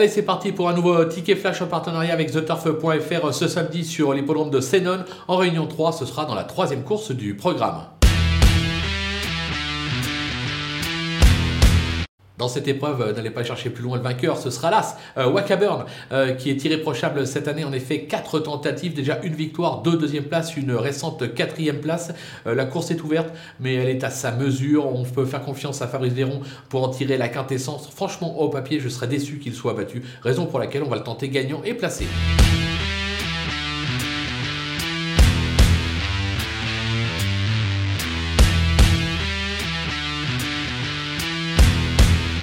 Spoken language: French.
Allez, c'est parti pour un nouveau ticket flash en partenariat avec TheTurf.fr ce samedi sur l'hippodrome de Senon. En réunion 3, ce sera dans la troisième course du programme. Dans cette épreuve, euh, n'allez pas chercher plus loin le vainqueur, ce sera l'As, euh, euh, qui est irréprochable cette année. En effet, quatre tentatives, déjà une victoire, deux deuxième places, une récente quatrième place. la course est ouverte, mais elle est à sa mesure. On peut faire confiance à Fabrice Véron pour en tirer la quintessence. Franchement, au papier, je serais déçu qu'il soit battu, raison pour laquelle on va le tenter gagnant et placé.